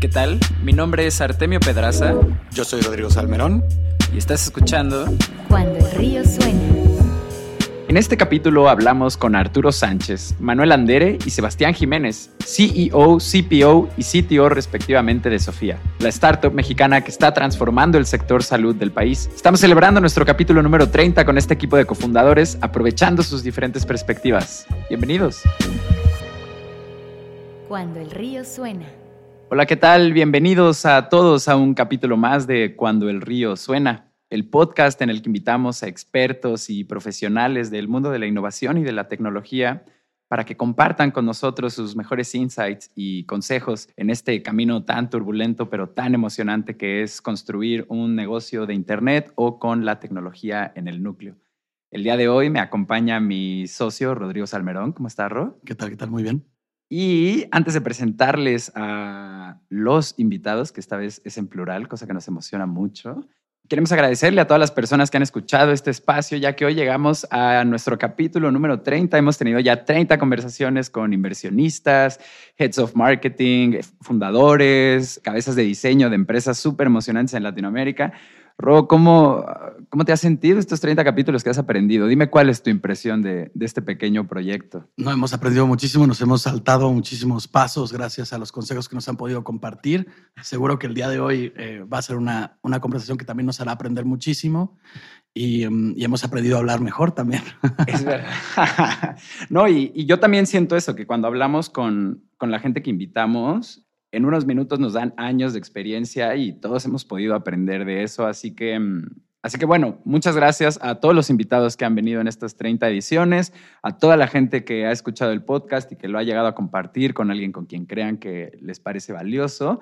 ¿Qué tal? Mi nombre es Artemio Pedraza. Yo soy Rodrigo Salmerón. Y estás escuchando Cuando el río suena. En este capítulo hablamos con Arturo Sánchez, Manuel Andere y Sebastián Jiménez, CEO, CPO y CTO respectivamente de Sofía, la startup mexicana que está transformando el sector salud del país. Estamos celebrando nuestro capítulo número 30 con este equipo de cofundadores, aprovechando sus diferentes perspectivas. Bienvenidos. Cuando el río suena. Hola, ¿qué tal? Bienvenidos a todos a un capítulo más de Cuando el río suena el podcast en el que invitamos a expertos y profesionales del mundo de la innovación y de la tecnología para que compartan con nosotros sus mejores insights y consejos en este camino tan turbulento pero tan emocionante que es construir un negocio de Internet o con la tecnología en el núcleo. El día de hoy me acompaña mi socio Rodrigo Salmerón. ¿Cómo estás, Ro? ¿Qué tal? ¿Qué tal? Muy bien. Y antes de presentarles a los invitados, que esta vez es en plural, cosa que nos emociona mucho, Queremos agradecerle a todas las personas que han escuchado este espacio, ya que hoy llegamos a nuestro capítulo número 30. Hemos tenido ya 30 conversaciones con inversionistas, heads of marketing, fundadores, cabezas de diseño de empresas súper emocionantes en Latinoamérica. Ro, ¿cómo, ¿cómo te has sentido estos 30 capítulos que has aprendido? Dime cuál es tu impresión de, de, este pequeño proyecto. No, hemos aprendido muchísimo, nos hemos saltado muchísimos pasos gracias a los consejos que nos han podido compartir. Seguro que el día de hoy eh, va a ser una, una conversación que también nos hará aprender muchísimo y, um, y, hemos aprendido a hablar mejor también. Es verdad. no, y, y, yo también siento eso, que cuando hablamos con, con la gente que invitamos, en unos minutos nos dan años de experiencia y todos hemos podido aprender de eso. Así que, mm, así que bueno, muchas gracias a todos los invitados que han venido en estas 30 ediciones, a toda la gente que ha escuchado el podcast y que lo ha llegado a compartir con alguien con quien crean que les parece valioso.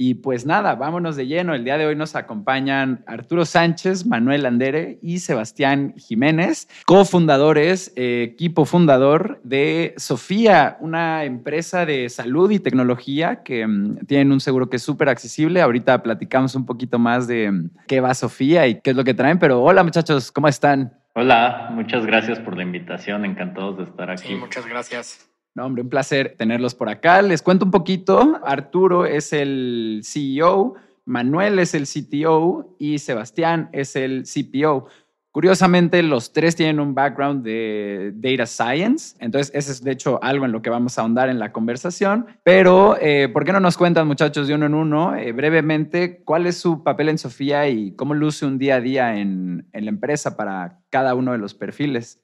Y pues nada, vámonos de lleno. El día de hoy nos acompañan Arturo Sánchez, Manuel Andere y Sebastián Jiménez, cofundadores, eh, equipo fundador de Sofía, una empresa de salud y tecnología que um, tienen un seguro que es súper accesible. Ahorita platicamos un poquito más de um, qué va Sofía y qué es lo que traen, pero hola muchachos, ¿cómo están? Hola, muchas gracias por la invitación, encantados de estar aquí. Sí, muchas gracias. No, hombre, un placer tenerlos por acá. Les cuento un poquito. Arturo es el CEO, Manuel es el CTO y Sebastián es el CPO. Curiosamente, los tres tienen un background de data science, entonces ese es de hecho algo en lo que vamos a ahondar en la conversación. Pero, eh, ¿por qué no nos cuentan, muchachos, de uno en uno, eh, brevemente, cuál es su papel en Sofía y cómo luce un día a día en, en la empresa para cada uno de los perfiles?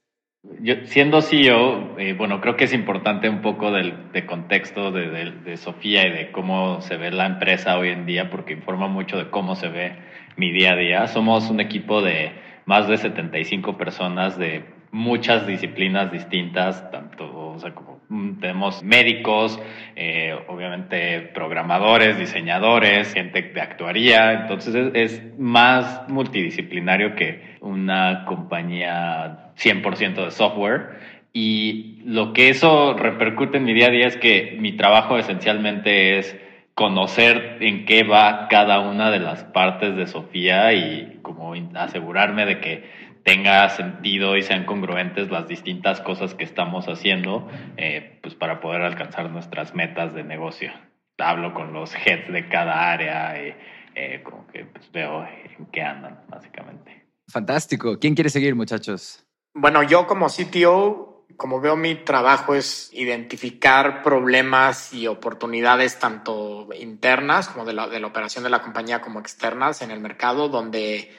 Yo, siendo CEO, eh, bueno, creo que es importante un poco del, de contexto de, de, de, Sofía y de cómo se ve la empresa hoy en día, porque informa mucho de cómo se ve mi día a día. Somos un equipo de más de 75 personas de muchas disciplinas distintas, tanto, o sea, como tenemos médicos, eh, obviamente programadores, diseñadores, gente de actuaría, entonces es, es más multidisciplinario que una compañía 100% de software. Y lo que eso repercute en mi día a día es que mi trabajo esencialmente es conocer en qué va cada una de las partes de Sofía y como asegurarme de que tenga sentido y sean congruentes las distintas cosas que estamos haciendo eh, pues para poder alcanzar nuestras metas de negocio. Hablo con los heads de cada área y eh, como que pues, veo en qué andan básicamente. Fantástico. ¿Quién quiere seguir muchachos? Bueno, yo como CTO, como veo mi trabajo es identificar problemas y oportunidades tanto internas como de la, de la operación de la compañía como externas en el mercado donde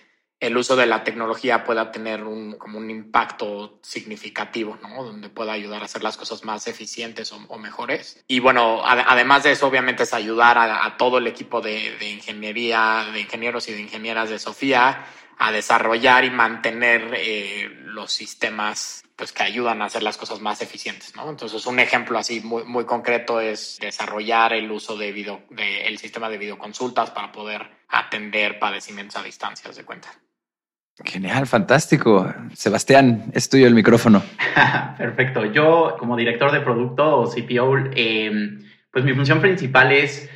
el uso de la tecnología pueda tener un, como un impacto significativo, ¿no? Donde pueda ayudar a hacer las cosas más eficientes o, o mejores. Y bueno, ad, además de eso, obviamente es ayudar a, a todo el equipo de, de, ingeniería, de ingenieros y de ingenieras de Sofía a desarrollar y mantener eh, los sistemas pues que ayudan a hacer las cosas más eficientes, ¿no? Entonces, un ejemplo así muy, muy concreto es desarrollar el uso de video, de, el sistema de videoconsultas para poder atender padecimientos a distancias de cuenta. Genial, fantástico. Sebastián, es tuyo el micrófono. Perfecto. Yo, como director de producto o CPO, eh, pues mi función principal es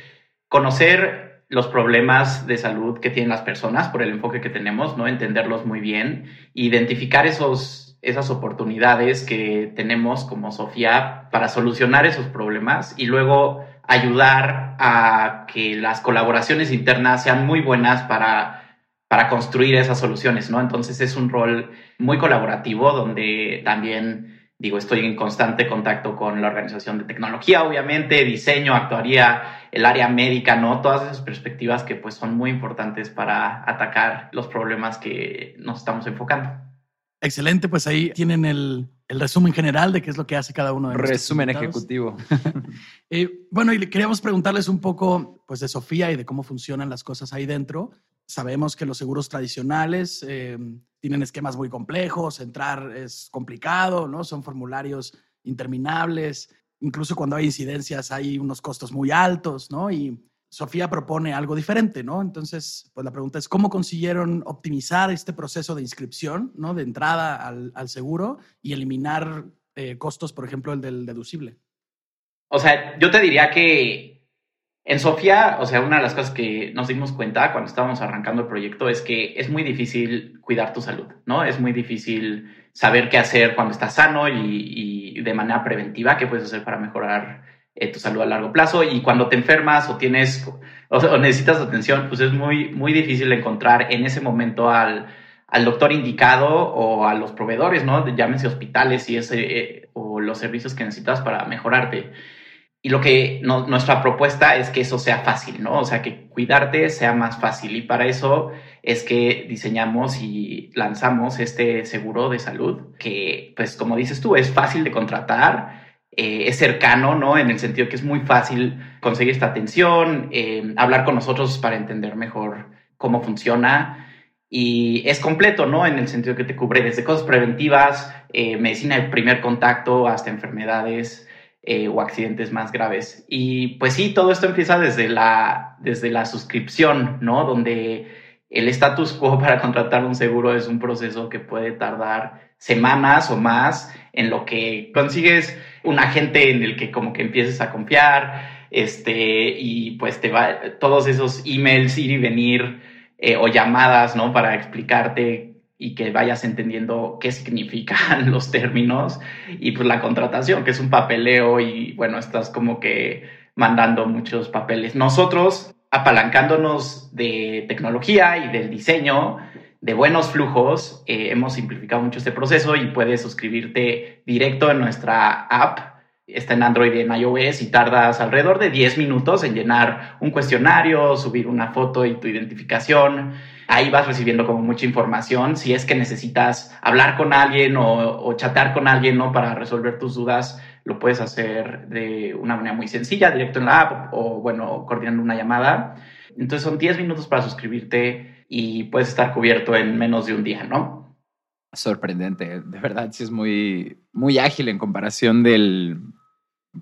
conocer los problemas de salud que tienen las personas por el enfoque que tenemos, ¿no? Entenderlos muy bien, identificar esos, esas oportunidades que tenemos como Sofía para solucionar esos problemas y luego ayudar a que las colaboraciones internas sean muy buenas para, para construir esas soluciones, ¿no? Entonces es un rol muy colaborativo donde también digo, estoy en constante contacto con la organización de tecnología, obviamente, diseño, actuaría, el área médica, ¿no? Todas esas perspectivas que pues son muy importantes para atacar los problemas que nos estamos enfocando. Excelente, pues ahí tienen el, el resumen general de qué es lo que hace cada uno de los Resumen ejecutivo. eh, bueno, y queríamos preguntarles un poco pues de Sofía y de cómo funcionan las cosas ahí dentro. Sabemos que los seguros tradicionales eh, tienen esquemas muy complejos, entrar es complicado, ¿no? Son formularios interminables, incluso cuando hay incidencias hay unos costos muy altos, ¿no? Y Sofía propone algo diferente, ¿no? Entonces, pues la pregunta es, ¿cómo consiguieron optimizar este proceso de inscripción, ¿no? De entrada al, al seguro y eliminar eh, costos, por ejemplo, el del deducible. O sea, yo te diría que en Sofía, o sea, una de las cosas que nos dimos cuenta cuando estábamos arrancando el proyecto es que es muy difícil cuidar tu salud, ¿no? Es muy difícil saber qué hacer cuando estás sano y, de manera preventiva, qué puedes hacer para mejorar eh, tu salud a largo plazo. Y cuando te enfermas o tienes o, necesitas atención, pues es muy, muy difícil encontrar en ese momento al, al doctor indicado o a los proveedores, ¿no? Llámense hospitales y ese, eh, o los servicios que necesitas para mejorarte. Y lo que nuestra propuesta es que eso sea fácil, ¿no? O sea, que cuidarte sea más fácil. Y para eso es que diseñamos y lanzamos este seguro de salud, que, pues, como dices tú, es fácil de contratar, eh, es cercano, ¿no? En el sentido que es muy fácil conseguir esta atención, eh, hablar con nosotros para entender mejor cómo funciona. Y es completo, ¿no? En el sentido que te cubre desde cosas preventivas, eh, medicina de primer contacto, hasta enfermedades eh, o accidentes más graves. Y pues sí, todo esto empieza desde la, desde la suscripción, ¿no? Donde el status quo para contratar un seguro es un proceso que puede tardar semanas o más en lo que consigues un agente en el que como que empieces a confiar, este, y pues te va todos esos emails ir y venir eh, o llamadas, ¿no? Para explicarte y que vayas entendiendo qué significan los términos y pues la contratación, que es un papeleo y bueno, estás como que mandando muchos papeles. Nosotros, apalancándonos de tecnología y del diseño, de buenos flujos, eh, hemos simplificado mucho este proceso y puedes suscribirte directo en nuestra app. Está en Android y en iOS y tardas alrededor de 10 minutos en llenar un cuestionario, subir una foto y tu identificación ahí vas recibiendo como mucha información. Si es que necesitas hablar con alguien o, chatear con alguien, ¿no? Para resolver tus dudas, lo puedes hacer de una manera muy sencilla, directo en la app o, bueno, coordinando una llamada. Entonces son 10 minutos para suscribirte y puedes estar cubierto en menos de un día, ¿no? Sorprendente, de verdad, sí es muy, muy ágil en comparación del,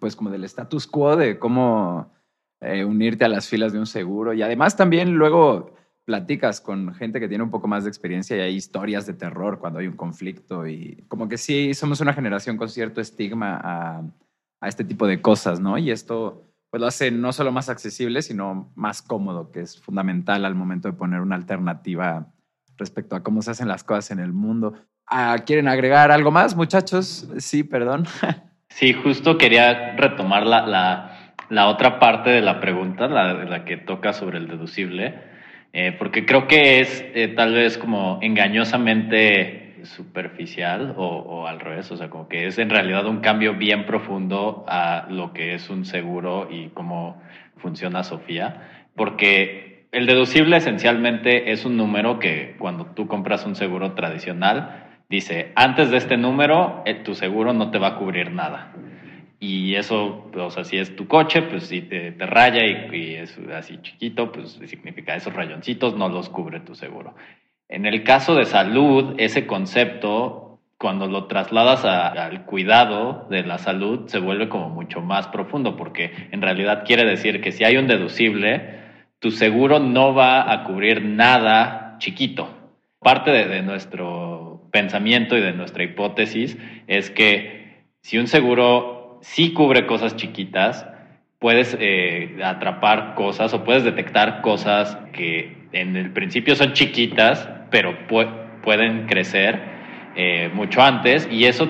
pues como del status quo de cómo eh, unirte a las filas de un seguro. Y además también luego platicas con gente que tiene un poco más de experiencia y hay historias de terror cuando hay un conflicto y como que sí, somos una generación con cierto estigma a, a este tipo de cosas, ¿no? Y esto pues lo hace no solo más accesible, sino más cómodo, que es fundamental al momento de poner una alternativa respecto a cómo se hacen las cosas en el mundo. Ah, ¿Quieren agregar algo más, muchachos? Sí, perdón. Sí, justo quería retomar la, la, la otra parte de la pregunta, la, la que toca sobre el deducible eh, porque creo que es eh, tal vez como engañosamente superficial o, o, al revés, o sea, como que es en realidad un cambio bien profundo a lo que es un seguro y cómo funciona Sofía, porque el deducible esencialmente es un número que cuando tú compras un seguro tradicional, dice, antes de este número, eh, tu seguro no te va a cubrir nada. Y eso, o sea, es tu coche, pues si te, te raya y, es así chiquito, pues significa esos rayoncitos no los cubre tu seguro. En el caso de salud, ese concepto, cuando lo trasladas al cuidado de la salud, se vuelve como mucho más profundo, porque en realidad quiere decir que si hay un deducible, tu seguro no va a cubrir nada chiquito. Parte de, de nuestro pensamiento y de nuestra hipótesis es que si un seguro sí cubre cosas chiquitas, puedes eh, atrapar cosas o puedes detectar cosas que en el principio son chiquitas, pero pueden crecer eh, mucho antes y eso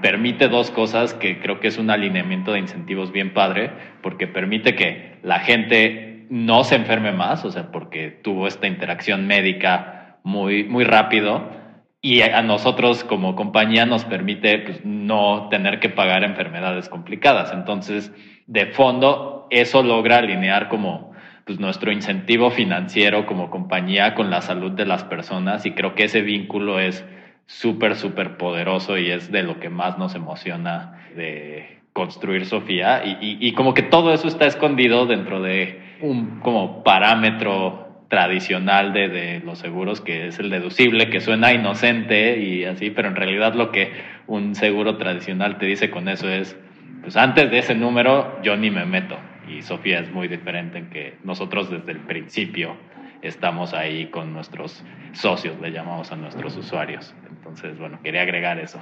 permite dos cosas que creo que es un alineamiento de incentivos bien padre, porque permite que la gente no se enferme más, o sea, porque tuvo esta interacción médica muy, muy rápido y a nosotros como compañía nos permite pues, no tener que pagar enfermedades complicadas. Entonces, de fondo, eso logra alinear como pues, nuestro incentivo financiero como compañía con la salud de las personas y creo que ese vínculo es súper, súper poderoso y es de lo que más nos emociona de construir Sofía y, y, como que todo eso está escondido dentro de un como parámetro tradicional de, de, los seguros que es el deducible, que suena inocente y así, pero en realidad lo que un seguro tradicional te dice con eso es, pues antes de ese número yo ni me meto. Y Sofía es muy diferente en que nosotros desde el principio estamos ahí con nuestros socios, le llamamos a nuestros usuarios. Entonces, bueno, quería agregar eso.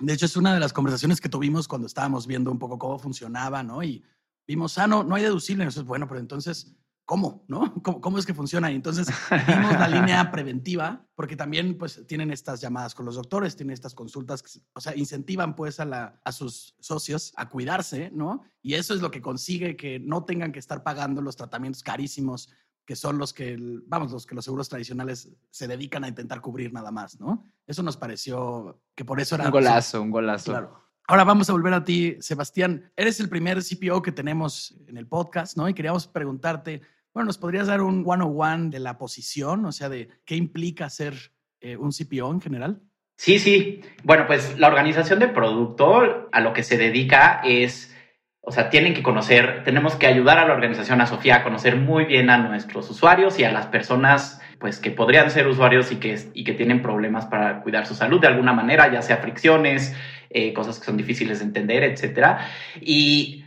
De hecho, es una de las conversaciones que tuvimos cuando estábamos viendo un poco cómo funcionaba, ¿no? Y vimos, ah, no, no hay deducible. Entonces, bueno, pero entonces, ¿cómo? ¿No? ¿Cómo, cómo es que funciona? Y entonces vimos la línea preventiva, porque también, pues, tienen estas llamadas con los doctores, tienen estas consultas, o sea, incentivan, pues, a, la, a sus socios a cuidarse, ¿no? Y eso es lo que consigue que no tengan que estar pagando los tratamientos carísimos que son los que, vamos, los que los seguros tradicionales se dedican a intentar cubrir nada más, ¿no? Eso nos pareció que por eso era... Un golazo, un golazo. Claro. Ahora vamos a volver a ti, Sebastián. Eres el primer CPO que tenemos en el podcast, ¿no? Y queríamos preguntarte, bueno, ¿nos podrías dar un one-on-one de la posición? O sea, de qué implica ser eh, un CPO en general. Sí, sí. Bueno, pues la organización de producto a lo que se dedica es o sea, tienen que conocer, tenemos que ayudar a la organización, a Sofía, a conocer muy bien a nuestros usuarios y a las personas pues que podrían ser usuarios y que, y que tienen problemas para cuidar su salud de alguna manera, ya sea fricciones, eh, cosas que son difíciles de entender, etc. Y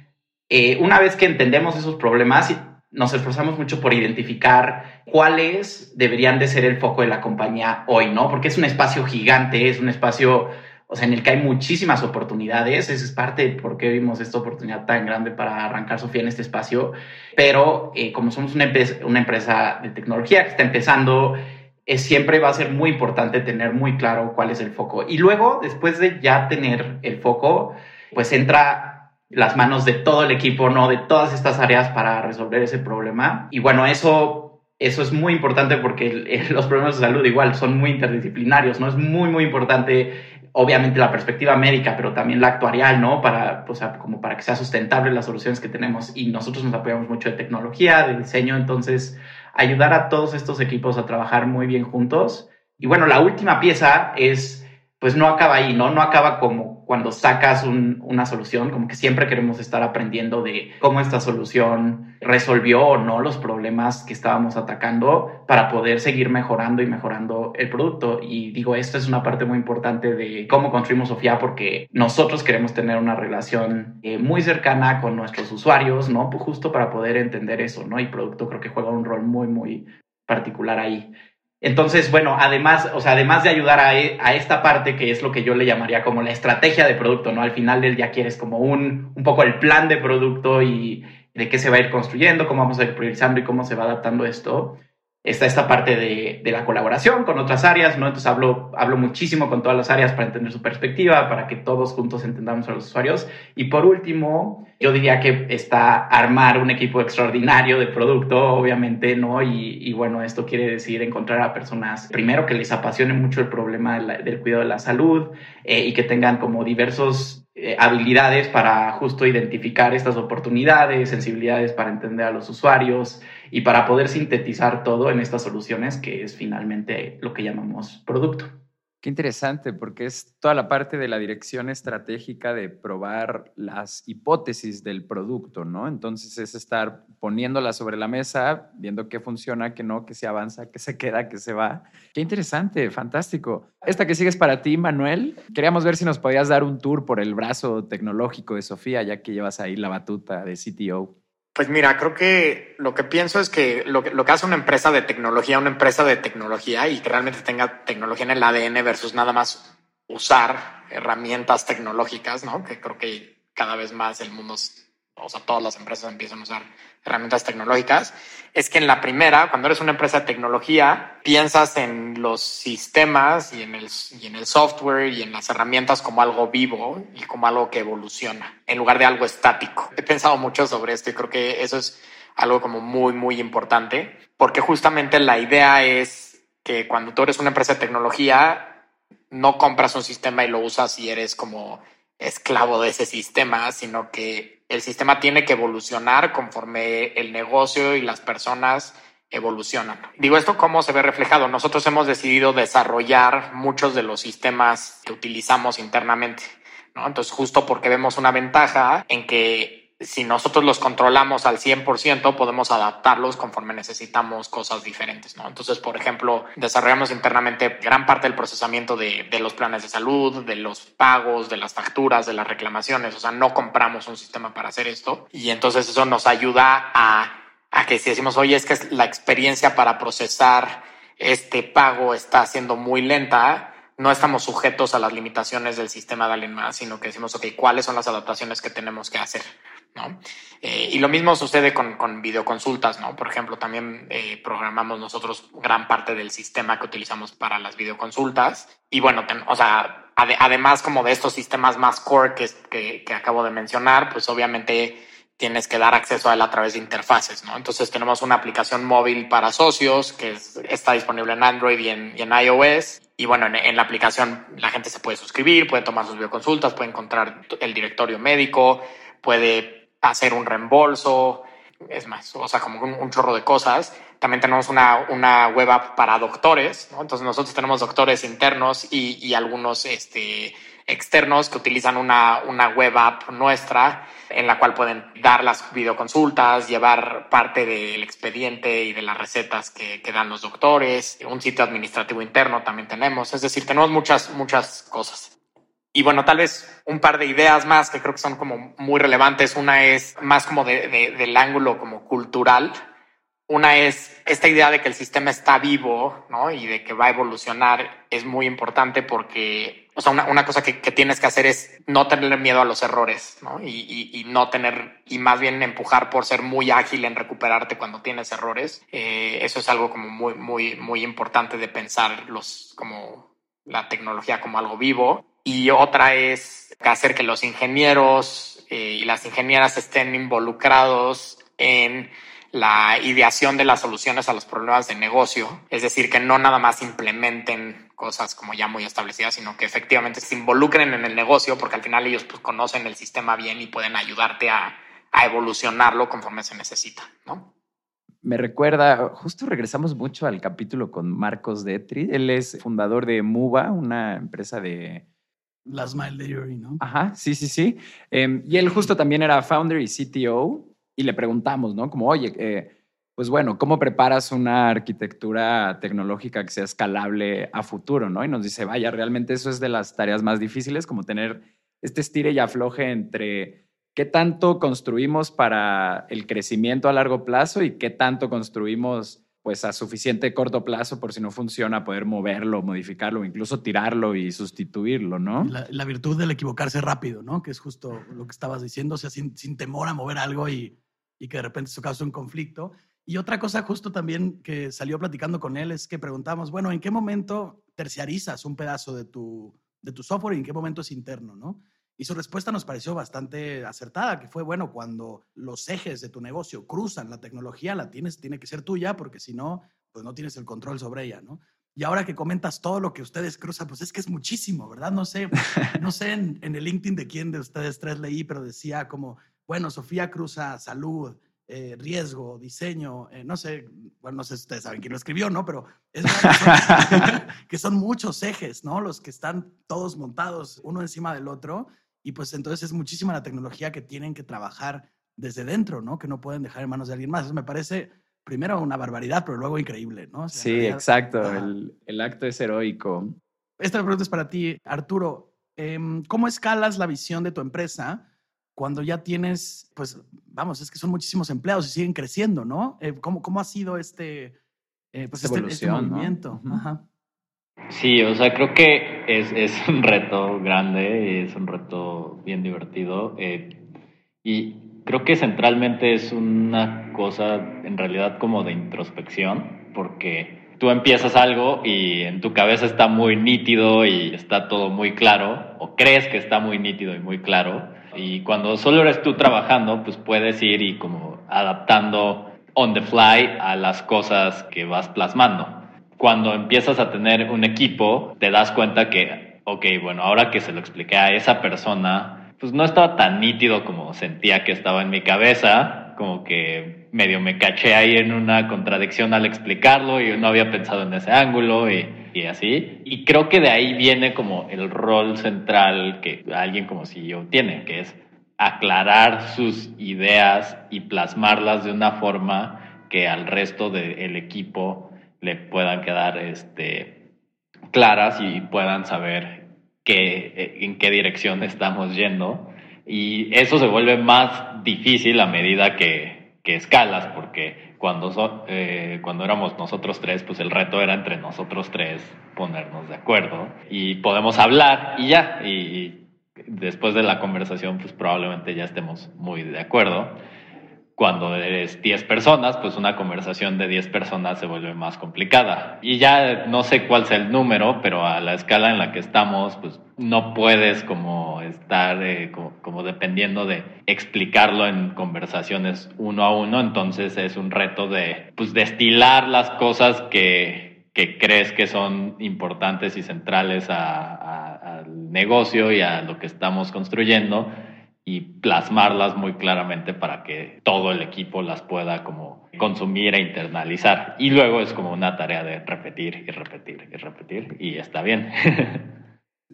eh, una vez que entendemos esos problemas, nos esforzamos mucho por identificar cuáles deberían de ser el foco de la compañía hoy, ¿no? Porque es un espacio gigante, es un espacio o sea, en el que hay muchísimas oportunidades. Esa es parte de por qué vimos esta oportunidad tan grande para arrancar Sofía en este espacio. Pero eh, como somos una una empresa de tecnología que está empezando, es, siempre va a ser muy importante tener muy claro cuál es el foco. Y luego, después de ya tener el foco, pues entra las manos de todo el equipo, ¿no? De todas estas áreas para resolver ese problema. Y bueno, eso eso es muy importante porque los problemas de salud igual son muy interdisciplinarios, ¿no? Es muy, muy importante obviamente la perspectiva médica, pero también la actuarial, ¿no? Para, o sea, como para que sea sustentable las soluciones que tenemos. Y nosotros nos apoyamos mucho de tecnología, de diseño, entonces ayudar a todos estos equipos a trabajar muy bien juntos. Y bueno, la última pieza es, pues no acaba ahí, ¿no? No acaba como cuando sacas una solución, como que siempre queremos estar aprendiendo de cómo esta solución resolvió o no los problemas que estábamos atacando para poder seguir mejorando y mejorando el producto. Y digo, esto es una parte muy importante de cómo construimos Sofía porque nosotros queremos tener una relación eh, muy cercana con nuestros usuarios, ¿no? Pues justo para poder entender eso, ¿no? Y producto creo que juega un rol muy, muy particular ahí. Entonces, bueno, además, o sea, además de ayudar a, e, a, esta parte que es lo que yo le llamaría como la estrategia de producto, ¿no? Al final del día quieres como un, un poco el plan de producto y de qué se va a ir construyendo, cómo vamos a ir priorizando y cómo se va adaptando esto está esta parte de, de, la colaboración con otras áreas, ¿no? Entonces hablo, hablo muchísimo con todas las áreas para entender su perspectiva, para que todos juntos entendamos a los usuarios. Y por último, yo diría que está armar un equipo extraordinario de producto, obviamente, ¿no? Y, bueno, esto quiere decir encontrar a personas, primero, que les apasione mucho el problema del cuidado de la salud eh, y que tengan como diversos eh, habilidades para justo identificar estas oportunidades, sensibilidades para entender a los usuarios y para poder sintetizar todo en estas soluciones que es finalmente lo que llamamos producto. Qué interesante, porque es toda la parte de la dirección estratégica de probar las hipótesis del producto, ¿no? Entonces es estar poniéndola sobre la mesa, viendo qué funciona, qué no, qué se avanza, qué se queda, qué se va. Qué interesante, fantástico. Esta que sigue es para ti, Manuel. Queríamos ver si nos podías dar un tour por el brazo tecnológico de Sofía, ya que llevas ahí la batuta de CTO. Pues mira, creo que lo que pienso es que lo, que lo que hace una empresa de tecnología, una empresa de tecnología y que realmente tenga tecnología en el ADN versus nada más usar herramientas tecnológicas, ¿no? Que creo que cada vez más el mundo o sea, todas las empresas empiezan a usar herramientas tecnológicas, es que en la primera, cuando eres una empresa de tecnología, piensas en los sistemas y en el, y en el software y en las herramientas como algo vivo y como algo que evoluciona, en lugar de algo estático. He pensado mucho sobre esto y creo que eso es algo como muy, muy importante, porque justamente la idea es que cuando tú eres una empresa de tecnología, no compras un sistema y lo usas y eres como esclavo de ese sistema, sino que el sistema tiene que evolucionar conforme el negocio y las personas evolucionan. Digo esto cómo se ve reflejado. Nosotros hemos decidido desarrollar muchos de los sistemas que utilizamos internamente. ¿no? Entonces, justo porque vemos una ventaja en que si nosotros los controlamos al 100%, podemos adaptarlos conforme necesitamos cosas diferentes, ¿no? Entonces, por ejemplo, desarrollamos internamente gran parte del procesamiento de, de, los planes de salud, de los pagos, de las facturas, de las reclamaciones, o sea, no compramos un sistema para hacer esto y entonces eso nos ayuda a, que si decimos, oye, es que la experiencia para procesar este pago está siendo muy lenta, no estamos sujetos a las limitaciones del sistema de alguien más, sino que decimos, ok, ¿cuáles son las adaptaciones que tenemos que hacer? ¿No? Eh, y lo mismo sucede con, con videoconsultas, ¿no? Por ejemplo, también eh, programamos nosotros gran parte del sistema que utilizamos para las videoconsultas. Y bueno, o sea, ade además como de estos sistemas más core que, que, acabo de mencionar, pues obviamente tienes que dar acceso a él a través de interfaces, ¿no? Entonces tenemos una aplicación móvil para socios que es, está disponible en Android y en, y en iOS. Y bueno, en, en, la aplicación la gente se puede suscribir, puede tomar sus videoconsultas, puede encontrar el directorio médico, puede hacer un reembolso, es más, o sea, como un, un chorro de cosas. También tenemos una, una web app para doctores, ¿no? Entonces nosotros tenemos doctores internos y, y algunos este, externos que utilizan una, una web app nuestra en la cual pueden dar las videoconsultas, llevar parte del expediente y de las recetas que, que dan los doctores, un sitio administrativo interno también tenemos, es decir, tenemos muchas, muchas cosas. Y bueno, tal vez un par de ideas más que creo que son como muy relevantes. Una es más como de, de, del ángulo como cultural. Una es esta idea de que el sistema está vivo, ¿no? Y de que va a evolucionar es muy importante porque, o sea, una, una cosa que, que, tienes que hacer es no tener miedo a los errores, ¿no? Y, y, y, no tener, y más bien empujar por ser muy ágil en recuperarte cuando tienes errores. Eh, eso es algo como muy, muy, muy importante de pensar los, como la tecnología como algo vivo y otra es hacer que los ingenieros eh, y las ingenieras estén involucrados en la ideación de las soluciones a los problemas de negocio, es decir, que no nada más implementen cosas como ya muy establecidas, sino que efectivamente se involucren en el negocio, porque al final ellos pues, conocen el sistema bien y pueden ayudarte a, a evolucionarlo conforme se necesita, ¿no? Me recuerda, justo regresamos mucho al capítulo con Marcos Detri. Él es fundador de Muba, una empresa de Last Mile Delivery, ¿no? Ajá, sí, sí, sí. Eh, y él justo también era founder y CTO y le preguntamos, ¿no? Como, oye, eh, pues bueno, ¿cómo preparas una arquitectura tecnológica que sea escalable a futuro, ¿no? Y nos dice, vaya, realmente eso es de las tareas más difíciles, como tener este estire y afloje entre qué tanto construimos para el crecimiento a largo plazo y qué tanto construimos pues a suficiente corto plazo por si no funciona poder moverlo, modificarlo, incluso tirarlo y sustituirlo, ¿no? La, virtud del equivocarse rápido, ¿no? Que es justo lo que estabas diciendo, o sea, sin, sin temor a mover algo y, y, que de repente eso causa un conflicto. Y otra cosa justo también que salió platicando con él es que preguntamos, bueno, ¿en qué momento terciarizas un pedazo de tu, de tu software y en qué momento es interno, ¿no? Y su respuesta nos pareció bastante acertada, que fue, bueno, cuando los ejes de tu negocio cruzan la tecnología, la tienes, tiene que ser tuya, porque si no, pues no tienes el control sobre ella, ¿no? Y ahora que comentas todo lo que ustedes cruzan, pues es que es muchísimo, ¿verdad? No sé, no sé en, en el LinkedIn de quién de ustedes tres leí, pero decía como, bueno, Sofía cruza salud, eh, riesgo, diseño, eh, no sé, bueno, no sé si ustedes saben quién lo escribió, ¿no? Pero es verdad que son, que son muchos ejes, ¿no? Los que están todos montados uno encima del otro y pues entonces es muchísima la tecnología que tienen que trabajar desde dentro, ¿no? Que no pueden dejar en manos de alguien más. Eso me parece, primero, una barbaridad, pero luego increíble, ¿no? O sea, sí, realidad, exacto. El, el, acto es heroico. Esta pregunta es para ti, Arturo. Eh, ¿Cómo escalas la visión de tu empresa cuando ya tienes, pues, vamos, es que son muchísimos empleados y siguen creciendo, ¿no? Eh, ¿cómo, ¿Cómo ha sido este, eh, pues, este, este, movimiento? ¿no? Ajá. Sí, o sea, creo que es, es un reto grande, es un reto bien divertido. Eh, y Creo que centralmente es una cosa en realidad como de introspección, porque tú empiezas algo y en tu cabeza está muy nítido y está todo muy claro, o crees que está muy nítido y muy claro, y cuando solo eres tú trabajando, pues puedes ir y como adaptando on the fly a las cosas que vas plasmando. Cuando empiezas a tener un equipo, te das cuenta que, ok, bueno, ahora que se lo expliqué a esa persona, pues no estaba tan nítido como sentía que estaba en mi cabeza, como que medio me caché ahí en una contradicción al explicarlo y no había pensado en ese ángulo y, y así. Y creo que de ahí viene como el rol central que alguien como yo tiene, que es aclarar sus ideas y plasmarlas de una forma que al resto del equipo le puedan quedar este, claras y puedan saber qué, en qué dirección estamos yendo. Y eso se vuelve más difícil a medida que, que escalas, porque cuando, eh, cuando éramos nosotros tres, pues el reto era entre nosotros tres ponernos de acuerdo y podemos hablar y ya, y, después de la conversación, pues probablemente ya estemos muy de acuerdo. Cuando eres 10 personas, pues una conversación de 10 personas se vuelve más complicada. Y ya no sé cuál sea el número, pero a la escala en la que estamos, pues no puedes como estar eh, como, dependiendo de explicarlo en conversaciones uno a uno. Entonces es un reto de pues destilar las cosas que, que crees que son importantes y centrales al negocio y a lo que estamos construyendo y plasmarlas muy claramente para que todo el equipo las pueda como consumir e internalizar. Y luego es como una tarea de repetir y repetir y repetir y está bien.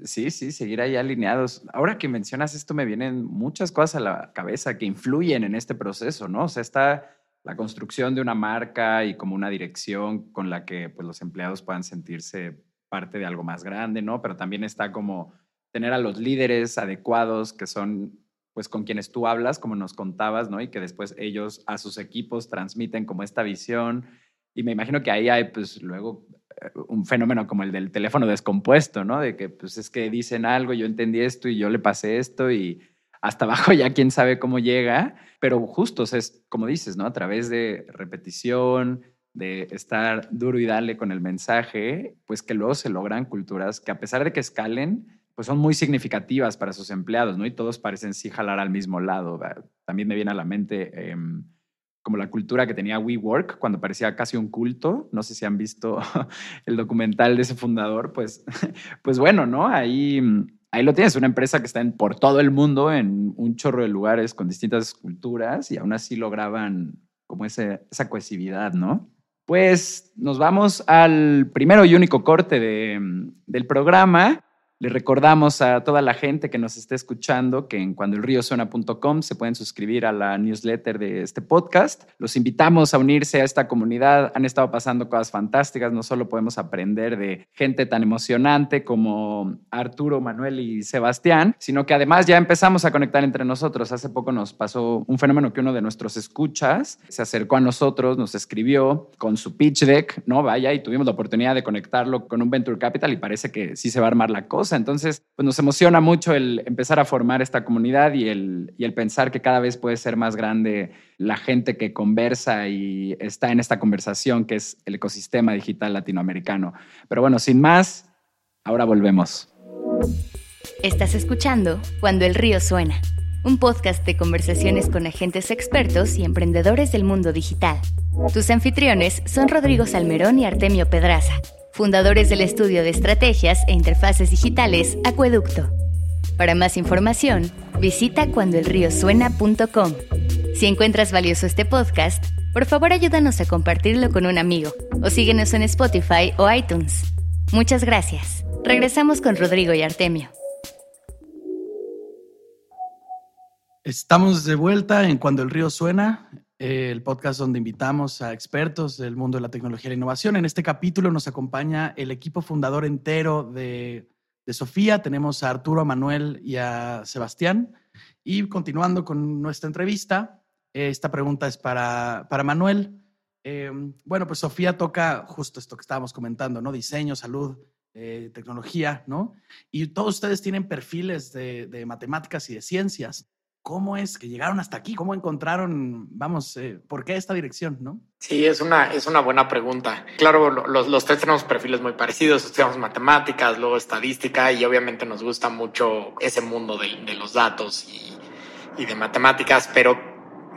Sí, sí, seguir ahí alineados. Ahora que mencionas esto, me vienen muchas cosas a la cabeza que influyen en este proceso, ¿no? O sea, está la construcción de una marca y como una dirección con la que pues, los empleados puedan sentirse parte de algo más grande, ¿no? Pero también está como tener a los líderes adecuados que son pues con quienes tú hablas, como nos contabas, ¿no? Y que después ellos a sus equipos transmiten como esta visión. Y me imagino que ahí hay pues luego eh, un fenómeno como el del teléfono descompuesto, ¿no? De que pues es que dicen algo, yo entendí esto y yo le pasé esto y hasta abajo ya quién sabe cómo llega, pero justo es como dices, ¿no? A través de repetición, de estar duro y darle con el mensaje, pues que luego se logran culturas que a pesar de que escalen, pues son muy significativas para sus empleados, ¿no? Y todos parecen sí jalar al mismo lado. También me viene a la mente em, como la cultura que tenía WeWork cuando parecía casi un culto. No sé si han visto el documental de ese fundador, pues, pues bueno, ¿no? Ahí, ahí lo tienes, una empresa que está en, por todo el mundo en un chorro de lugares con distintas culturas y aún así lograban como ese, esa cohesividad, ¿no? Pues nos vamos al primero y único corte de, del programa. Le recordamos a toda la gente que nos esté escuchando que en cuandoelriosona.com se pueden suscribir a la newsletter de este podcast. Los invitamos a unirse a esta comunidad. Han estado pasando cosas fantásticas. No solo podemos aprender de gente tan emocionante como Arturo, Manuel y Sebastián, sino que además ya empezamos a conectar entre nosotros. Hace poco nos pasó un fenómeno que uno de nuestros escuchas se acercó a nosotros, nos escribió con su pitch deck, ¿no? Vaya, y tuvimos la oportunidad de conectarlo con un Venture Capital y parece que sí se va a armar la cosa. Entonces, pues nos emociona mucho el empezar a formar esta comunidad y el, y el pensar que cada vez puede ser más grande la gente que conversa y está en esta conversación que es el ecosistema digital latinoamericano. Pero bueno, sin más, ahora volvemos. Estás escuchando Cuando el río suena, un podcast de conversaciones con agentes expertos y emprendedores del mundo digital. Tus anfitriones son Rodrigo Salmerón y Artemio Pedraza fundadores del estudio de estrategias e interfaces digitales Acueducto. Para más información, visita cuandoelriosuena.com. Si encuentras valioso este podcast, por favor ayúdanos a compartirlo con un amigo o síguenos en Spotify o iTunes. Muchas gracias. Regresamos con Rodrigo y Artemio. Estamos de vuelta en Cuando el río suena, el podcast donde invitamos a expertos del mundo de la tecnología y la innovación. En este capítulo nos acompaña el equipo fundador entero de, Sofía. Tenemos a Arturo, a Manuel y a Sebastián. Y continuando con nuestra entrevista, esta pregunta es para, para Manuel. Eh, bueno, pues Sofía toca justo esto que estábamos comentando, ¿no? Diseño, salud, eh, tecnología, ¿no? Y todos ustedes tienen perfiles de matemáticas y de ciencias. ¿Cómo es que llegaron hasta aquí? ¿Cómo encontraron, vamos, eh, por qué esta dirección, no? Sí, es una, es una buena pregunta. Claro, los, tres tenemos perfiles muy parecidos, estudiamos matemáticas, luego estadística y obviamente nos gusta mucho ese mundo de, de los datos y, y, de matemáticas, pero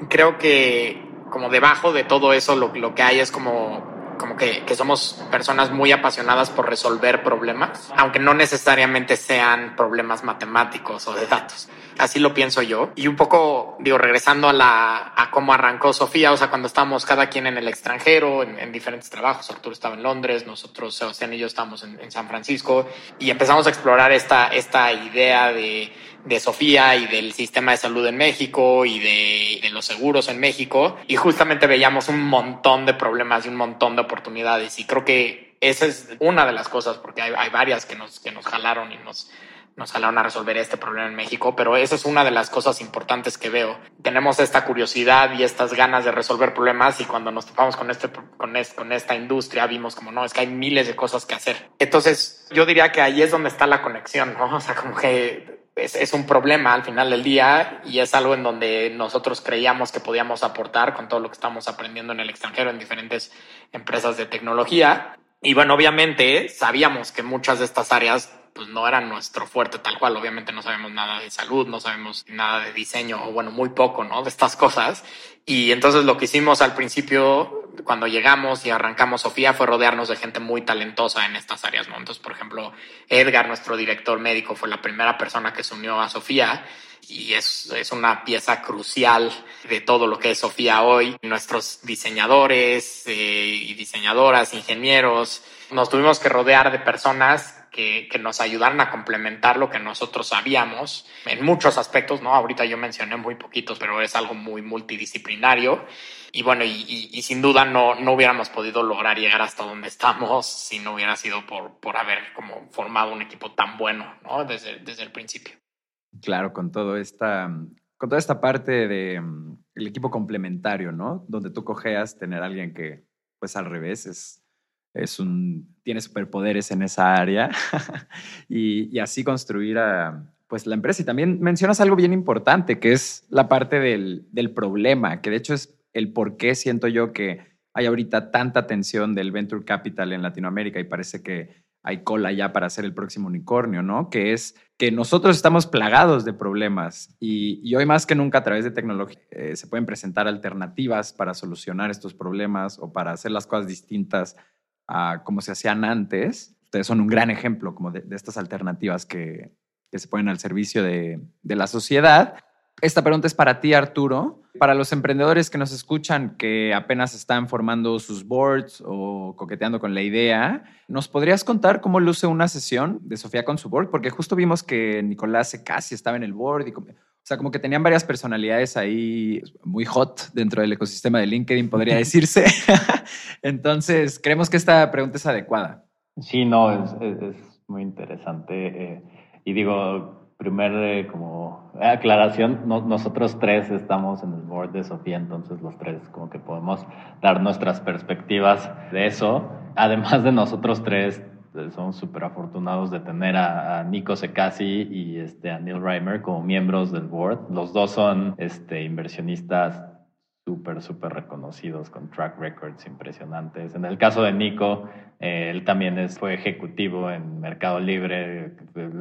creo que como debajo de todo eso lo, lo que hay es como como que, que, somos personas muy apasionadas por resolver problemas, aunque no necesariamente sean problemas matemáticos o de datos. Así lo pienso yo. Y un poco, digo, regresando a la, a cómo arrancó Sofía, o sea, cuando estábamos cada quien en el extranjero, en, en diferentes trabajos, Arturo estaba en Londres, nosotros, Sebastián y yo estábamos en, en San Francisco, y empezamos a explorar esta, esta idea de, de Sofía y del sistema de salud en México y de, de, los seguros en México. Y justamente veíamos un montón de problemas y un montón de oportunidades. Y creo que esa es una de las cosas, porque hay, hay varias que nos, que nos jalaron y nos, nos jalaron a resolver este problema en México, pero esa es una de las cosas importantes que veo. Tenemos esta curiosidad y estas ganas de resolver problemas y cuando nos topamos con, este, con, este, con esta industria vimos como, no, es que hay miles de cosas que hacer. Entonces, yo diría que ahí es donde está la conexión, ¿no? O sea, como que es, es, un problema al final del día y es algo en donde nosotros creíamos que podíamos aportar con todo lo que estamos aprendiendo en el extranjero en diferentes empresas de tecnología. Y bueno, obviamente sabíamos que muchas de estas áreas pues no eran nuestro fuerte tal cual. Obviamente no sabemos nada de salud, no sabemos nada de diseño o bueno, muy poco, ¿no? De estas cosas. Y entonces lo que hicimos al principio, cuando llegamos y arrancamos Sofía, fue rodearnos de gente muy talentosa en estas áreas, ¿no? Entonces, por ejemplo, Edgar, nuestro director médico, fue la primera persona que se unió a Sofía y es, es una pieza crucial de todo lo que es Sofía hoy. Nuestros diseñadores eh, y diseñadoras, ingenieros, nos tuvimos que rodear de personas que, nos ayudaran a complementar lo que nosotros sabíamos en muchos aspectos, ¿no? Ahorita yo mencioné muy poquitos, pero es algo muy multidisciplinario. Y bueno, y, sin duda no, no hubiéramos podido lograr llegar hasta donde estamos si no hubiera sido por, por haber como formado un equipo tan bueno, ¿no? Desde, desde el principio. Claro, con todo esta, con toda esta parte de el equipo complementario, ¿no? Donde tú cojeas tener alguien que, pues al revés, es, es un, tiene superpoderes en esa área y, y, así construir pues la empresa. Y también mencionas algo bien importante, que es la parte del, del problema, que de hecho es el por qué siento yo que hay ahorita tanta atención del venture capital en Latinoamérica y parece que hay cola ya para ser el próximo unicornio, ¿no? Que es que nosotros estamos plagados de problemas y, y hoy más que nunca a través de tecnología eh, se pueden presentar alternativas para solucionar estos problemas o para hacer las cosas distintas a como se hacían antes. Ustedes son un gran ejemplo como de, estas alternativas que, se ponen al servicio de, la sociedad. Esta pregunta es para ti, Arturo. Para los emprendedores que nos escuchan, que apenas están formando sus boards o coqueteando con la idea, ¿nos podrías contar cómo luce una sesión de Sofía con su board? Porque justo vimos que Nicolás casi estaba en el board y, sea, como que tenían varias personalidades ahí muy hot dentro del ecosistema de LinkedIn, podría decirse. Entonces, creemos que esta pregunta es adecuada. Sí, no, es, es, es muy interesante. Eh, y digo, primer eh, como aclaración, no, nosotros tres estamos en el board de Sofía, entonces los tres como que podemos dar nuestras perspectivas de eso. Además de nosotros tres, somos súper afortunados de tener a, a Nico Secasi y este, a Neil Reimer como miembros del board. Los dos son este, inversionistas súper, súper reconocidos con track records impresionantes. En el caso de Nico, eh, él también es, fue ejecutivo en Mercado Libre,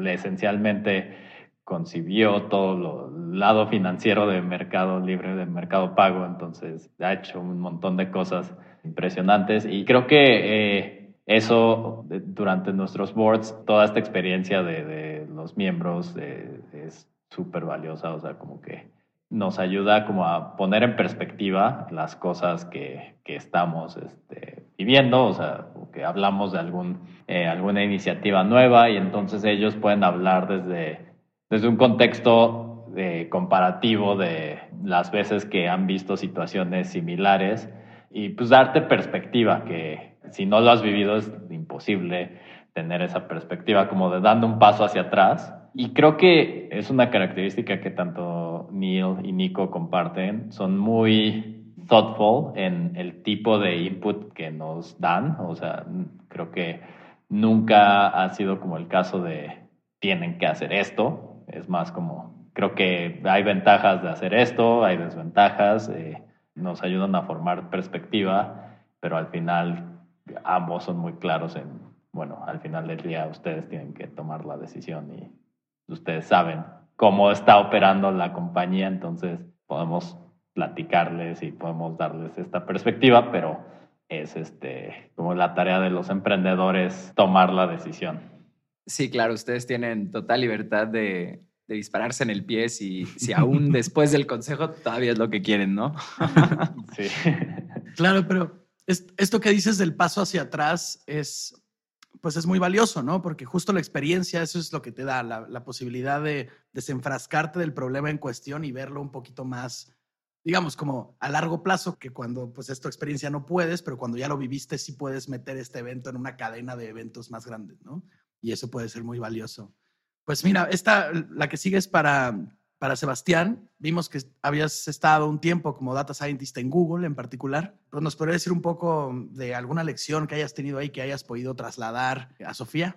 esencialmente concibió todo el lado financiero de Mercado Libre, de Mercado Pago, entonces ha hecho un montón de cosas impresionantes y creo que eh, eso durante nuestros boards, toda esta experiencia de, los miembros eh, es súper valiosa, o sea, como que nos ayuda como a poner en perspectiva las cosas que, que estamos este, viviendo, o sea, que hablamos de algún, eh, alguna iniciativa nueva y entonces ellos pueden hablar desde desde un contexto de comparativo de las veces que han visto situaciones similares y pues darte perspectiva, que si no lo has vivido es imposible tener esa perspectiva como de dando un paso hacia atrás. Y creo que es una característica que tanto Neil y Nico comparten, son muy thoughtful en el tipo de input que nos dan, o sea, creo que nunca ha sido como el caso de tienen que hacer esto, es más como creo que hay ventajas de hacer esto, hay desventajas, eh, nos ayudan a formar perspectiva, pero al final ambos son muy claros en, bueno, al final del día ustedes tienen que tomar la decisión y ustedes saben cómo está operando la compañía, entonces podemos platicarles y podemos darles esta perspectiva, pero es este como la tarea de los emprendedores tomar la decisión. Sí, claro, ustedes tienen total libertad de, dispararse en el pie si, si aún después del consejo todavía es lo que quieren, ¿no? sí. Claro, pero esto que dices del paso hacia atrás es, pues es muy valioso, ¿no? Porque justo la experiencia, eso es lo que te da, la, posibilidad de desenfrascarte del problema en cuestión y verlo un poquito más, digamos, como a largo plazo, que cuando pues esta experiencia no puedes, pero cuando ya lo viviste sí puedes meter este evento en una cadena de eventos más grandes, ¿no? Y eso puede ser muy valioso. Pues mira, esta, la que sigue es para, para Sebastián. Vimos que habías estado un tiempo como data scientist en Google en particular. Pues, ¿Nos podrías decir un poco de alguna lección que hayas tenido ahí que hayas podido trasladar a Sofía?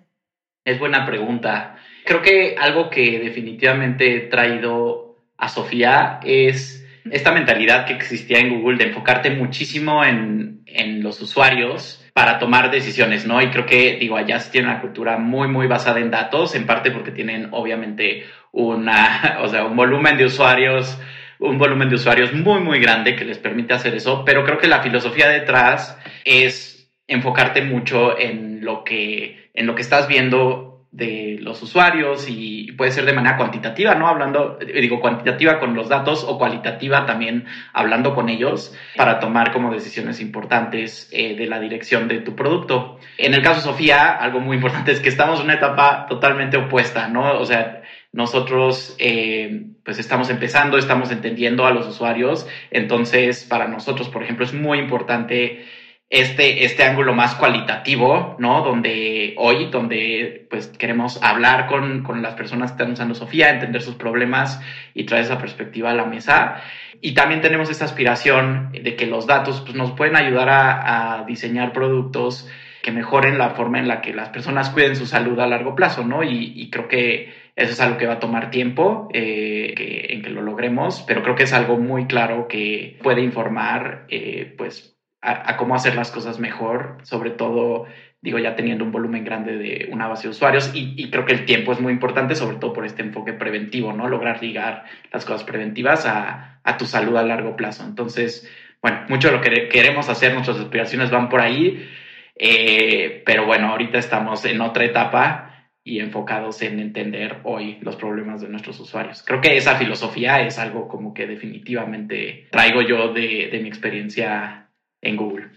Es buena pregunta. Creo que algo que definitivamente he traído a Sofía es esta mentalidad que existía en Google de enfocarte muchísimo en, en los usuarios para tomar decisiones, ¿no? Y creo que, digo, allá se tiene una cultura muy, muy basada en datos, en parte porque tienen obviamente una, o sea, un volumen de usuarios, un volumen de usuarios muy, muy grande que les permite hacer eso, pero creo que la filosofía detrás es enfocarte mucho en lo que, en lo que estás viendo de los usuarios y puede ser de manera cuantitativa, ¿no? Hablando, digo, cuantitativa con los datos o cualitativa también hablando con ellos para tomar como decisiones importantes eh, de la dirección de tu producto. En el caso de Sofía, algo muy importante es que estamos en una etapa totalmente opuesta, ¿no? O sea, nosotros eh, pues estamos empezando, estamos entendiendo a los usuarios, entonces para nosotros, por ejemplo, es muy importante este, este ángulo más cualitativo, ¿no? Donde hoy, donde pues queremos hablar con, con, las personas que están usando Sofía, entender sus problemas y traer esa perspectiva a la mesa. Y también tenemos esa aspiración de que los datos pues, nos pueden ayudar a, diseñar productos que mejoren la forma en la que las personas cuiden su salud a largo plazo, ¿no? Y creo que eso es algo que va a tomar tiempo eh, en que lo logremos, pero creo que es algo muy claro que puede informar, eh, pues, a, cómo hacer las cosas mejor, sobre todo, digo, ya teniendo un volumen grande de una base de usuarios y, creo que el tiempo es muy importante, sobre todo por este enfoque preventivo, ¿no? Lograr ligar las cosas preventivas a, a tu salud a largo plazo. Entonces, bueno, mucho de lo que queremos hacer, nuestras aspiraciones van por ahí, eh, pero bueno, ahorita estamos en otra etapa y enfocados en entender hoy los problemas de nuestros usuarios. Creo que esa filosofía es algo como que definitivamente traigo yo de, de mi experiencia en Google.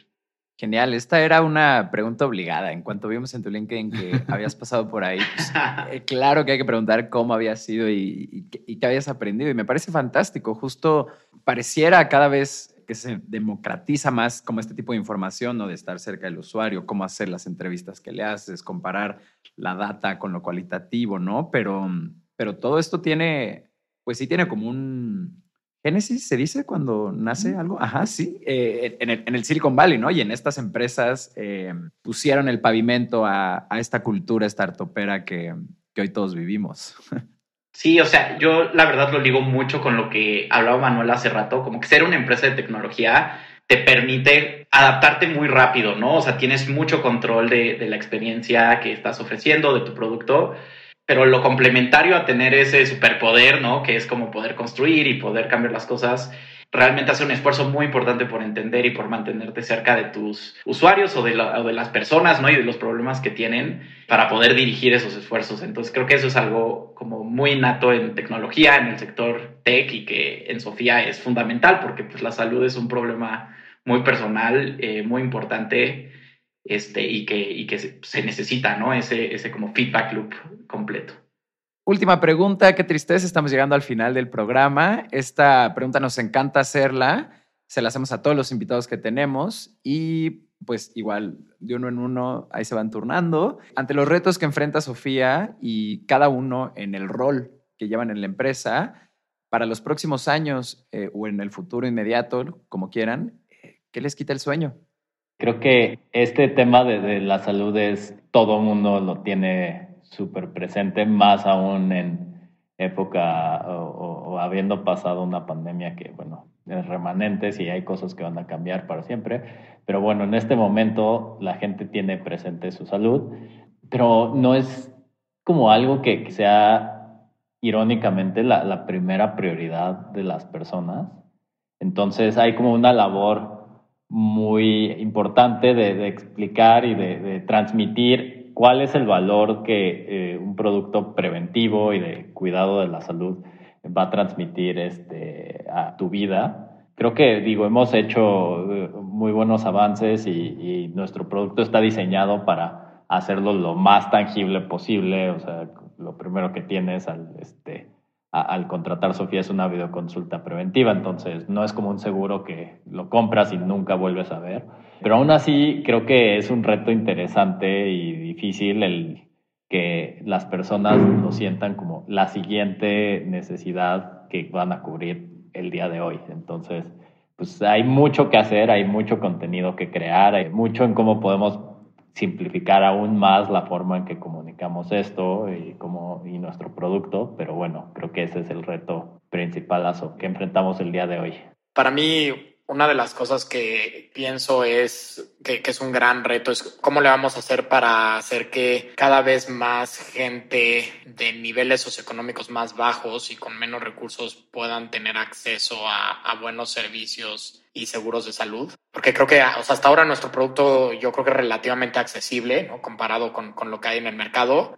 Genial, esta era una pregunta obligada. En cuanto vimos en tu LinkedIn que habías pasado por ahí, pues, eh, claro que hay que preguntar cómo había sido y, qué habías aprendido. Y me parece fantástico, justo pareciera cada vez que se democratiza más como este tipo de información, ¿no? De estar cerca del usuario, cómo hacer las entrevistas que le haces, comparar la data con lo cualitativo, ¿no? Pero, pero todo esto tiene, pues sí tiene como un, Génesis se dice cuando nace algo. Ajá, sí. Eh, en, el, Silicon Valley, ¿no? Y en estas empresas eh, pusieron el pavimento a, esta cultura startupera que, que hoy todos vivimos. Sí, o sea, yo la verdad lo ligo mucho con lo que hablaba Manuel hace rato, como que ser una empresa de tecnología te permite adaptarte muy rápido, ¿no? O sea, tienes mucho control de, de la experiencia que estás ofreciendo, de tu producto pero lo complementario a tener ese superpoder, ¿no? Que es como poder construir y poder cambiar las cosas, realmente hace un esfuerzo muy importante por entender y por mantenerte cerca de tus usuarios o de, de, las personas, ¿no? Y de los problemas que tienen para poder dirigir esos esfuerzos. Entonces creo que eso es algo como muy innato en tecnología, en el sector tech y que en Sofía es fundamental porque pues la salud es un problema muy personal, eh, muy importante este, y que, y que se, necesita, ¿no? Ese, ese como feedback loop completo. Última pregunta, qué tristeza, estamos llegando al final del programa. Esta pregunta nos encanta hacerla, se la hacemos a todos los invitados que tenemos y pues igual de uno en uno ahí se van turnando. Ante los retos que enfrenta Sofía y cada uno en el rol que llevan en la empresa, para los próximos años eh, o en el futuro inmediato, como quieran, eh, ¿qué les quita el sueño? Creo que este tema de, la salud es, todo mundo lo tiene súper presente, más aún en, época o, habiendo pasado una pandemia que, bueno, es remanente y hay cosas que van a cambiar para siempre. Pero bueno, en este momento la gente tiene presente su salud, pero no es como algo que, sea irónicamente la, primera prioridad de las personas. Entonces hay como una labor muy importante de, explicar y de transmitir cuál es el valor que eh, un producto preventivo y de cuidado de la salud va a transmitir este, a tu vida. Creo que, digo, hemos hecho eh, muy buenos avances y, nuestro producto está diseñado para hacerlo lo más tangible posible. O sea, lo primero que tienes al, este, al contratar Sofía es una videoconsulta preventiva, entonces no es como un seguro que lo compras y nunca vuelves a ver. Pero aún así creo que es un reto interesante y difícil el que las personas lo sientan como la siguiente necesidad que van a cubrir el día de hoy. Entonces, pues hay mucho que hacer, hay mucho contenido que crear, hay mucho en cómo podemos simplificar aún más la forma en que comunicamos esto y, y nuestro producto, pero bueno, creo que ese es el reto principal que enfrentamos el día de hoy. Para mí, una de las cosas que pienso es que, es un gran reto es cómo le vamos a hacer para hacer que cada vez más gente de niveles socioeconómicos más bajos y con menos recursos puedan tener acceso a, buenos servicios y seguros de salud. Porque creo que hasta ahora nuestro producto yo creo que es relativamente accesible ¿no? comparado con, con, lo que hay en el mercado.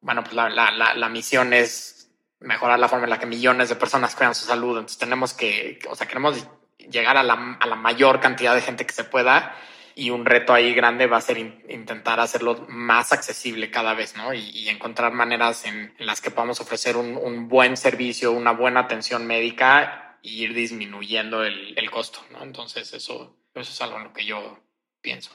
Bueno, pues la, la, la misión es mejorar la forma en la que millones de personas cuidan su salud. Entonces tenemos que, o sea, queremos llegar a la, a la, mayor cantidad de gente que se pueda y un reto ahí grande va a ser intentar hacerlo más accesible cada vez, ¿no? Y, encontrar maneras en, las que podamos ofrecer un, un, buen servicio, una buena atención médica e ir disminuyendo el, el costo, ¿no? Entonces eso, eso es algo en lo que yo pienso.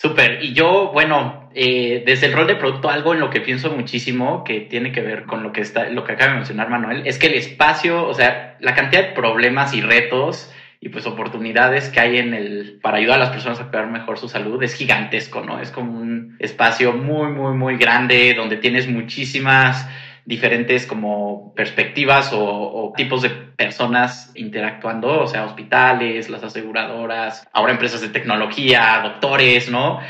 Súper. Y yo, bueno, eh, desde el rol de producto, algo en lo que pienso muchísimo que tiene que ver con lo que está, lo que acaba de mencionar Manuel, es que el espacio, o sea, la cantidad de problemas y retos y pues oportunidades que hay en el para ayudar a las personas a cuidar mejor su salud es gigantesco, ¿no? Es como un espacio muy, muy, muy grande donde tienes muchísimas diferentes como perspectivas o, o, tipos de personas interactuando, o sea, hospitales, las aseguradoras, ahora empresas de tecnología, doctores, ¿no?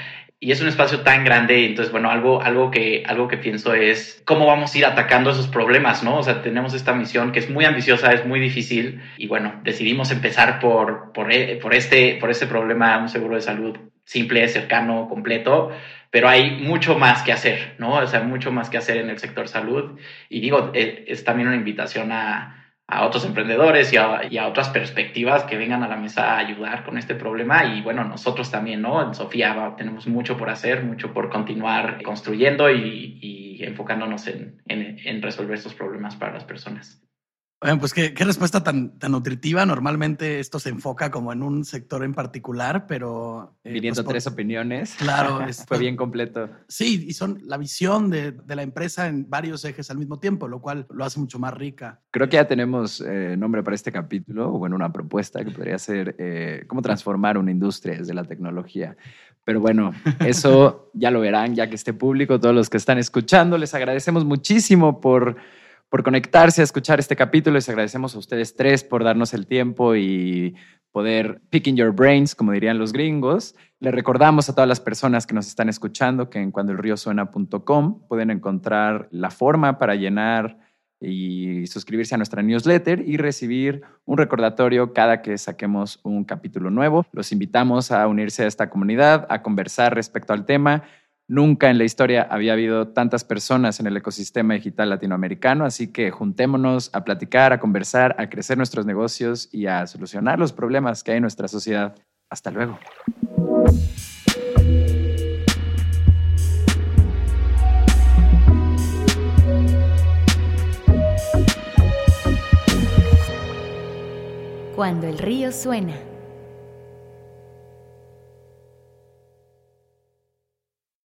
Y es un espacio tan grande, entonces, bueno, algo, algo, que, algo que pienso es cómo vamos a ir atacando esos problemas, ¿no? O sea, tenemos esta misión que es muy ambiciosa, es muy difícil, y bueno, decidimos empezar por, por, eh, por, este, por este problema, un seguro de salud simple, cercano, completo, pero hay mucho más que hacer, ¿no? O sea, mucho más que hacer en el sector salud, y digo, eh, es también una invitación a a otros emprendedores y a, otras perspectivas que vengan a la mesa a ayudar con este problema. Y bueno, nosotros también, ¿no? En Sofía tenemos mucho por hacer, mucho por continuar construyendo y, enfocándonos en, en resolver estos problemas para las personas. Bueno, pues qué, respuesta tan, tan nutritiva. Normalmente esto se enfoca como en un sector en particular, pero... Eh, Viniendo pues, tres opiniones. Claro. Fue bien completo. Sí, y son la visión de, de, la empresa en varios ejes al mismo tiempo, lo cual lo hace mucho más rica. Creo que ya tenemos eh, nombre para este capítulo, o bueno, una propuesta que podría ser eh, cómo transformar una industria desde la tecnología. Pero bueno, eso ya lo verán ya que esté público. Todos los que están escuchando, les agradecemos muchísimo por por conectarse a escuchar este capítulo. Les agradecemos a ustedes tres por darnos el tiempo y poder picking your brains, como dirían los gringos. Les recordamos a todas las personas que nos están escuchando que en cuandoelriosuena.com pueden encontrar la forma para llenar y suscribirse a nuestra newsletter y recibir un recordatorio cada que saquemos un capítulo nuevo. Los invitamos a unirse a esta comunidad, a conversar respecto al tema Nunca en la historia había habido tantas personas en el ecosistema digital latinoamericano, así que juntémonos a platicar, a conversar, a crecer nuestros negocios y a solucionar los problemas que hay en nuestra sociedad. Hasta luego. Cuando el río suena.